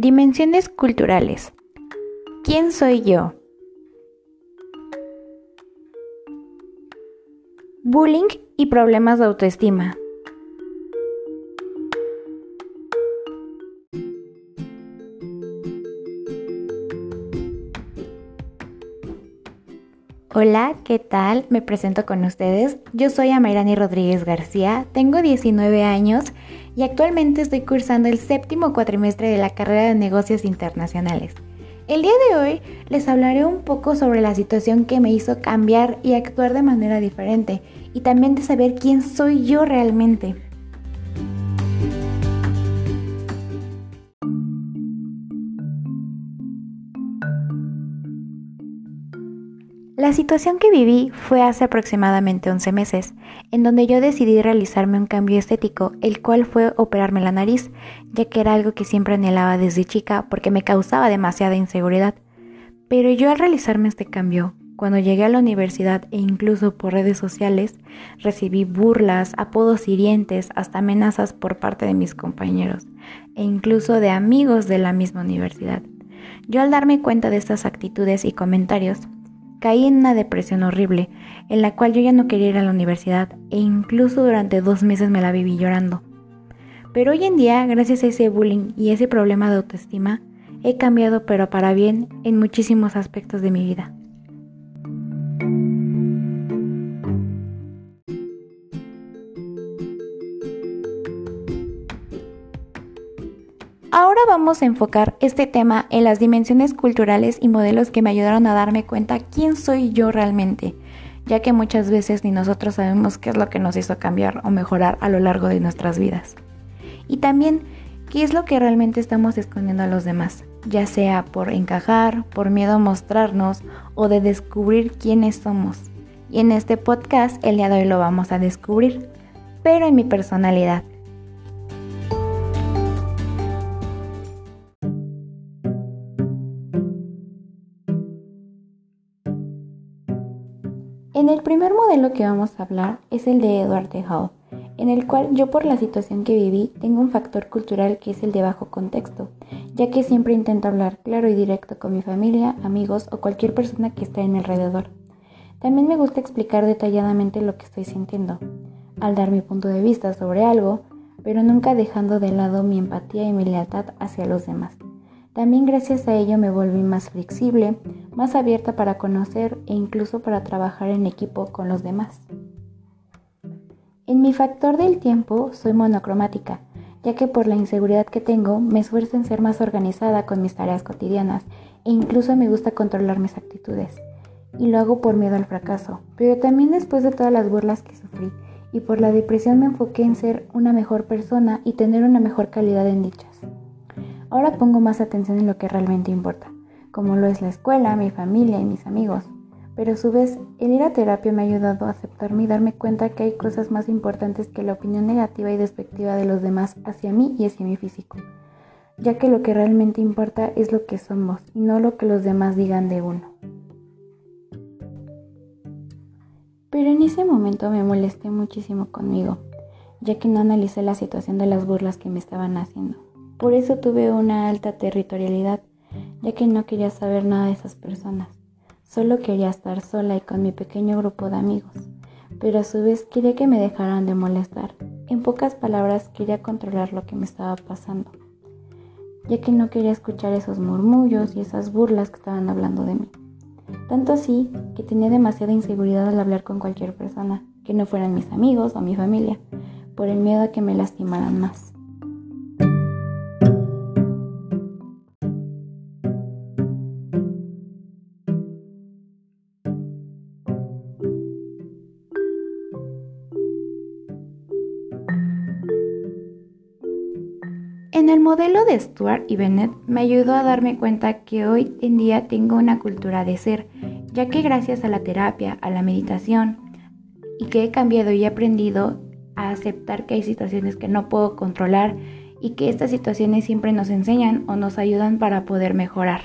Dimensiones culturales. ¿Quién soy yo? Bullying y problemas de autoestima. Hola, ¿qué tal? Me presento con ustedes. Yo soy Amairani Rodríguez García, tengo 19 años y actualmente estoy cursando el séptimo cuatrimestre de la carrera de negocios internacionales. El día de hoy les hablaré un poco sobre la situación que me hizo cambiar y actuar de manera diferente y también de saber quién soy yo realmente. La situación que viví fue hace aproximadamente 11 meses, en donde yo decidí realizarme un cambio estético, el cual fue operarme la nariz, ya que era algo que siempre anhelaba desde chica porque me causaba demasiada inseguridad. Pero yo al realizarme este cambio, cuando llegué a la universidad e incluso por redes sociales, recibí burlas, apodos hirientes, hasta amenazas por parte de mis compañeros e incluso de amigos de la misma universidad. Yo al darme cuenta de estas actitudes y comentarios, Caí en una depresión horrible, en la cual yo ya no quería ir a la universidad e incluso durante dos meses me la viví llorando. Pero hoy en día, gracias a ese bullying y ese problema de autoestima, he cambiado pero para bien en muchísimos aspectos de mi vida. Ahora vamos a enfocar este tema en las dimensiones culturales y modelos que me ayudaron a darme cuenta quién soy yo realmente, ya que muchas veces ni nosotros sabemos qué es lo que nos hizo cambiar o mejorar a lo largo de nuestras vidas. Y también qué es lo que realmente estamos escondiendo a los demás, ya sea por encajar, por miedo a mostrarnos o de descubrir quiénes somos. Y en este podcast el día de hoy lo vamos a descubrir, pero en mi personalidad El primer modelo que vamos a hablar es el de Edward de en el cual yo por la situación que viví tengo un factor cultural que es el de bajo contexto, ya que siempre intento hablar claro y directo con mi familia, amigos o cualquier persona que esté en mi alrededor. También me gusta explicar detalladamente lo que estoy sintiendo, al dar mi punto de vista sobre algo, pero nunca dejando de lado mi empatía y mi lealtad hacia los demás. También gracias a ello me volví más flexible, más abierta para conocer e incluso para trabajar en equipo con los demás. En mi factor del tiempo soy monocromática, ya que por la inseguridad que tengo me esfuerzo en ser más organizada con mis tareas cotidianas e incluso me gusta controlar mis actitudes. Y lo hago por miedo al fracaso, pero también después de todas las burlas que sufrí y por la depresión me enfoqué en ser una mejor persona y tener una mejor calidad en dichas. Ahora pongo más atención en lo que realmente importa, como lo es la escuela, mi familia y mis amigos. Pero a su vez, el ir a terapia me ha ayudado a aceptarme y darme cuenta que hay cosas más importantes que la opinión negativa y despectiva de los demás hacia mí y hacia mi físico, ya que lo que realmente importa es lo que somos y no lo que los demás digan de uno. Pero en ese momento me molesté muchísimo conmigo, ya que no analicé la situación de las burlas que me estaban haciendo. Por eso tuve una alta territorialidad, ya que no quería saber nada de esas personas. Solo quería estar sola y con mi pequeño grupo de amigos, pero a su vez quería que me dejaran de molestar. En pocas palabras quería controlar lo que me estaba pasando, ya que no quería escuchar esos murmullos y esas burlas que estaban hablando de mí. Tanto así que tenía demasiada inseguridad al hablar con cualquier persona, que no fueran mis amigos o mi familia, por el miedo a que me lastimaran más. En el modelo de Stuart y Bennett me ayudó a darme cuenta que hoy en día tengo una cultura de ser, ya que gracias a la terapia, a la meditación y que he cambiado y aprendido a aceptar que hay situaciones que no puedo controlar y que estas situaciones siempre nos enseñan o nos ayudan para poder mejorar.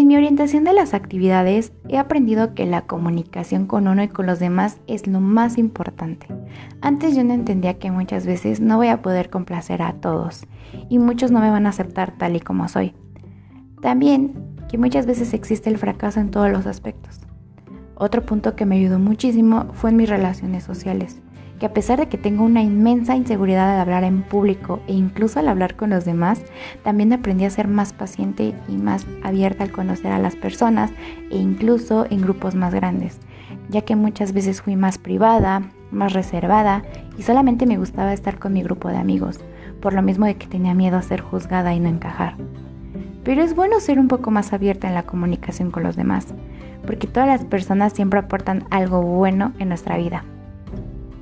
En mi orientación de las actividades he aprendido que la comunicación con uno y con los demás es lo más importante. Antes yo no entendía que muchas veces no voy a poder complacer a todos y muchos no me van a aceptar tal y como soy. También que muchas veces existe el fracaso en todos los aspectos. Otro punto que me ayudó muchísimo fue en mis relaciones sociales que a pesar de que tengo una inmensa inseguridad al hablar en público e incluso al hablar con los demás, también aprendí a ser más paciente y más abierta al conocer a las personas e incluso en grupos más grandes, ya que muchas veces fui más privada, más reservada y solamente me gustaba estar con mi grupo de amigos, por lo mismo de que tenía miedo a ser juzgada y no encajar. Pero es bueno ser un poco más abierta en la comunicación con los demás, porque todas las personas siempre aportan algo bueno en nuestra vida.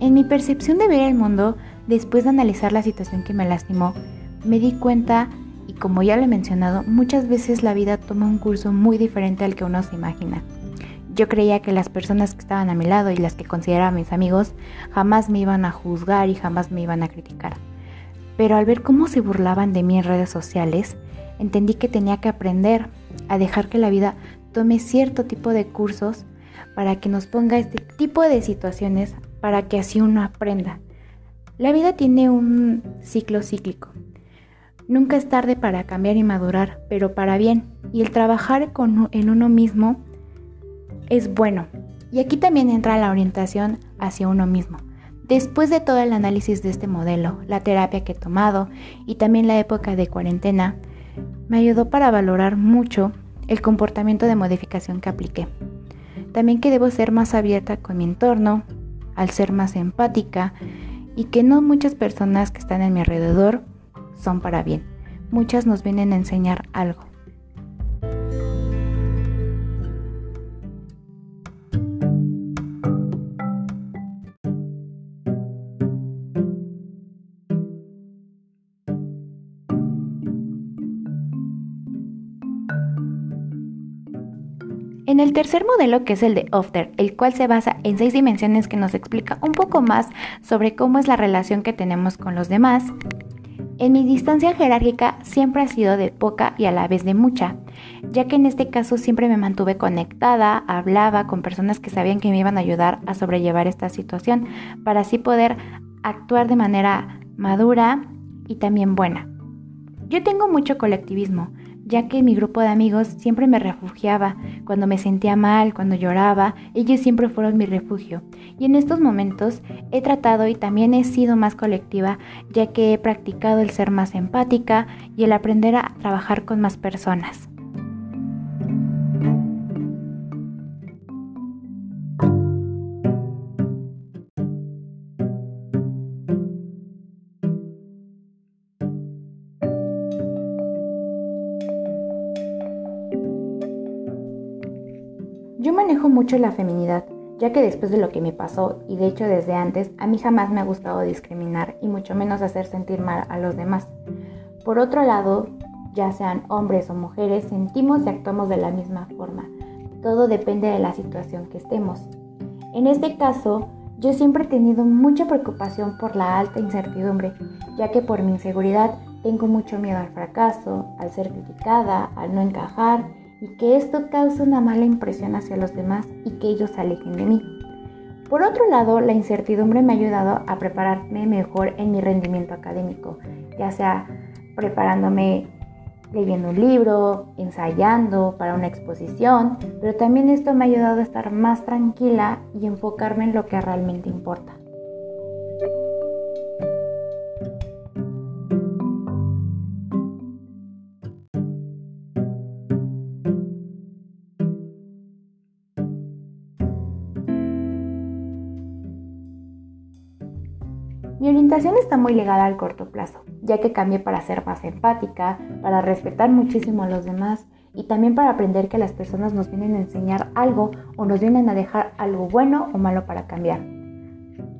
En mi percepción de ver el mundo, después de analizar la situación que me lastimó, me di cuenta, y como ya lo he mencionado, muchas veces la vida toma un curso muy diferente al que uno se imagina. Yo creía que las personas que estaban a mi lado y las que consideraba mis amigos jamás me iban a juzgar y jamás me iban a criticar. Pero al ver cómo se burlaban de mí en redes sociales, entendí que tenía que aprender a dejar que la vida tome cierto tipo de cursos para que nos ponga este tipo de situaciones para que así uno aprenda. La vida tiene un ciclo cíclico. Nunca es tarde para cambiar y madurar, pero para bien. Y el trabajar con, en uno mismo es bueno. Y aquí también entra la orientación hacia uno mismo. Después de todo el análisis de este modelo, la terapia que he tomado y también la época de cuarentena, me ayudó para valorar mucho el comportamiento de modificación que apliqué. También que debo ser más abierta con mi entorno, al ser más empática y que no muchas personas que están en mi alrededor son para bien. Muchas nos vienen a enseñar algo. En el tercer modelo, que es el de Ofter, el cual se basa en seis dimensiones que nos explica un poco más sobre cómo es la relación que tenemos con los demás, en mi distancia jerárquica siempre ha sido de poca y a la vez de mucha, ya que en este caso siempre me mantuve conectada, hablaba con personas que sabían que me iban a ayudar a sobrellevar esta situación, para así poder actuar de manera madura y también buena. Yo tengo mucho colectivismo, ya que mi grupo de amigos siempre me refugiaba. Cuando me sentía mal, cuando lloraba, ellos siempre fueron mi refugio. Y en estos momentos he tratado y también he sido más colectiva, ya que he practicado el ser más empática y el aprender a trabajar con más personas. Mucho la feminidad, ya que después de lo que me pasó, y de hecho desde antes, a mí jamás me ha gustado discriminar y mucho menos hacer sentir mal a los demás. Por otro lado, ya sean hombres o mujeres, sentimos y actuamos de la misma forma. Todo depende de la situación que estemos. En este caso, yo siempre he tenido mucha preocupación por la alta incertidumbre, ya que por mi inseguridad tengo mucho miedo al fracaso, al ser criticada, al no encajar y que esto cause una mala impresión hacia los demás y que ellos se alejen de mí. Por otro lado, la incertidumbre me ha ayudado a prepararme mejor en mi rendimiento académico, ya sea preparándome leyendo un libro, ensayando para una exposición, pero también esto me ha ayudado a estar más tranquila y enfocarme en lo que realmente importa. Está muy ligada al corto plazo, ya que cambié para ser más empática, para respetar muchísimo a los demás y también para aprender que las personas nos vienen a enseñar algo o nos vienen a dejar algo bueno o malo para cambiar.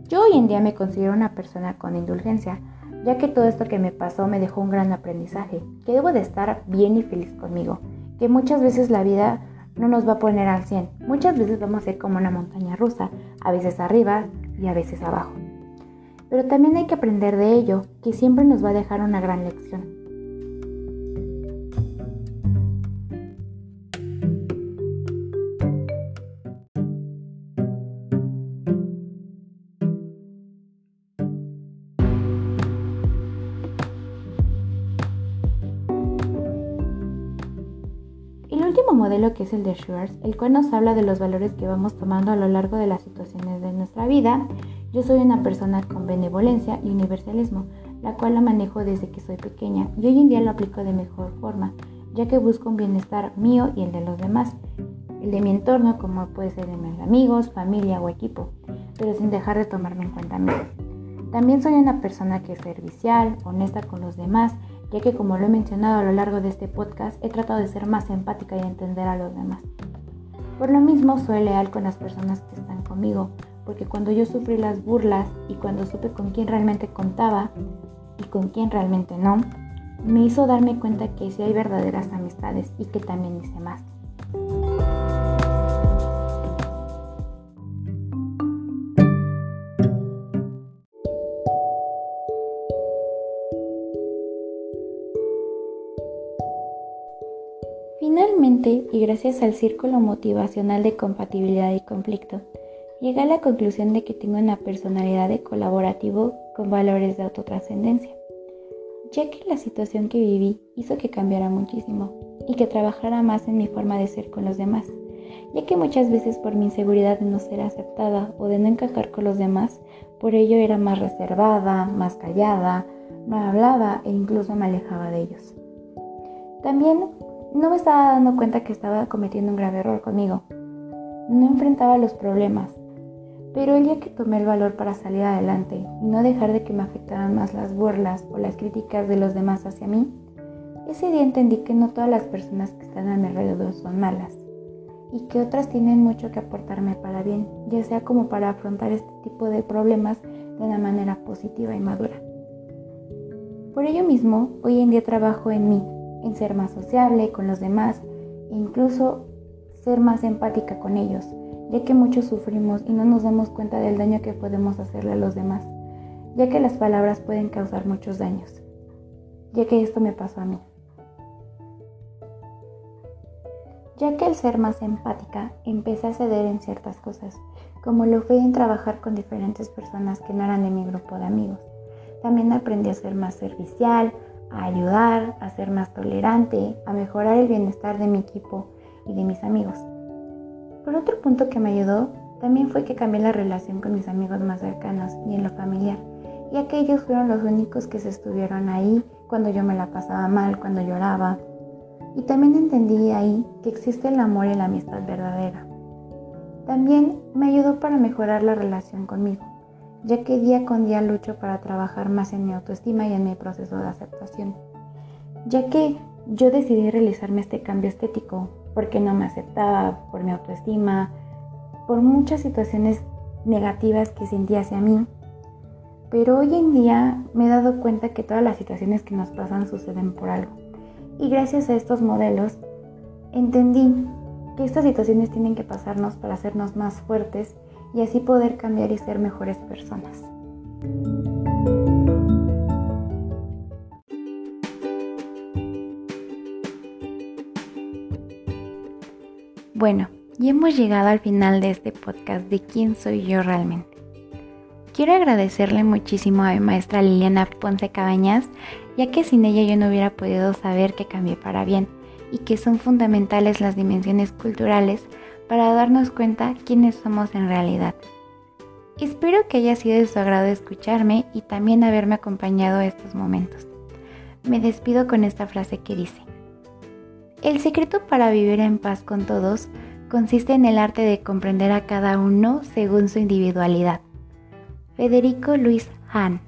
Yo hoy en día me considero una persona con indulgencia, ya que todo esto que me pasó me dejó un gran aprendizaje, que debo de estar bien y feliz conmigo, que muchas veces la vida no nos va a poner al 100, muchas veces vamos a ser como una montaña rusa, a veces arriba y a veces abajo pero también hay que aprender de ello, que siempre nos va a dejar una gran lección. Modelo que es el de Schwartz, el cual nos habla de los valores que vamos tomando a lo largo de las situaciones de nuestra vida, yo soy una persona con benevolencia y universalismo, la cual la manejo desde que soy pequeña y hoy en día lo aplico de mejor forma, ya que busco un bienestar mío y el de los demás, el de mi entorno como puede ser de mis amigos, familia o equipo, pero sin dejar de tomarme en cuenta a mí. También soy una persona que es servicial, honesta con los demás, ya que como lo he mencionado a lo largo de este podcast, he tratado de ser más empática y entender a los demás. Por lo mismo, soy leal con las personas que están conmigo, porque cuando yo sufrí las burlas y cuando supe con quién realmente contaba y con quién realmente no, me hizo darme cuenta que sí hay verdaderas amistades y que también hice más. Finalmente, y gracias al círculo motivacional de compatibilidad y conflicto, llegué a la conclusión de que tengo una personalidad de colaborativo con valores de autotrascendencia, ya que la situación que viví hizo que cambiara muchísimo y que trabajara más en mi forma de ser con los demás, ya que muchas veces por mi inseguridad de no ser aceptada o de no encajar con los demás, por ello era más reservada, más callada, no hablaba e incluso me alejaba de ellos. También no me estaba dando cuenta que estaba cometiendo un grave error conmigo. No enfrentaba los problemas. Pero el día que tomé el valor para salir adelante y no dejar de que me afectaran más las burlas o las críticas de los demás hacia mí, ese día entendí que no todas las personas que están a mi alrededor son malas y que otras tienen mucho que aportarme para bien, ya sea como para afrontar este tipo de problemas de una manera positiva y madura. Por ello mismo, hoy en día trabajo en mí ser más sociable con los demás e incluso ser más empática con ellos, ya que muchos sufrimos y no nos damos cuenta del daño que podemos hacerle a los demás, ya que las palabras pueden causar muchos daños, ya que esto me pasó a mí. Ya que el ser más empática empecé a ceder en ciertas cosas, como lo fue en trabajar con diferentes personas que no eran de mi grupo de amigos. También aprendí a ser más servicial, a ayudar, a ser más tolerante, a mejorar el bienestar de mi equipo y de mis amigos. Por otro punto que me ayudó también fue que cambié la relación con mis amigos más cercanos y en lo familiar, ya que ellos fueron los únicos que se estuvieron ahí cuando yo me la pasaba mal, cuando lloraba. Y también entendí ahí que existe el amor y la amistad verdadera. También me ayudó para mejorar la relación conmigo ya que día con día lucho para trabajar más en mi autoestima y en mi proceso de aceptación, ya que yo decidí realizarme este cambio estético porque no me aceptaba por mi autoestima, por muchas situaciones negativas que sentí hacia mí. Pero hoy en día me he dado cuenta que todas las situaciones que nos pasan suceden por algo. Y gracias a estos modelos entendí que estas situaciones tienen que pasarnos para hacernos más fuertes y así poder cambiar y ser mejores personas. Bueno, y hemos llegado al final de este podcast de quién soy yo realmente. Quiero agradecerle muchísimo a mi maestra Liliana Ponce Cabañas, ya que sin ella yo no hubiera podido saber que cambié para bien y que son fundamentales las dimensiones culturales para darnos cuenta quiénes somos en realidad. Espero que haya sido de su agrado escucharme y también haberme acompañado estos momentos. Me despido con esta frase que dice, El secreto para vivir en paz con todos consiste en el arte de comprender a cada uno según su individualidad. Federico Luis Hahn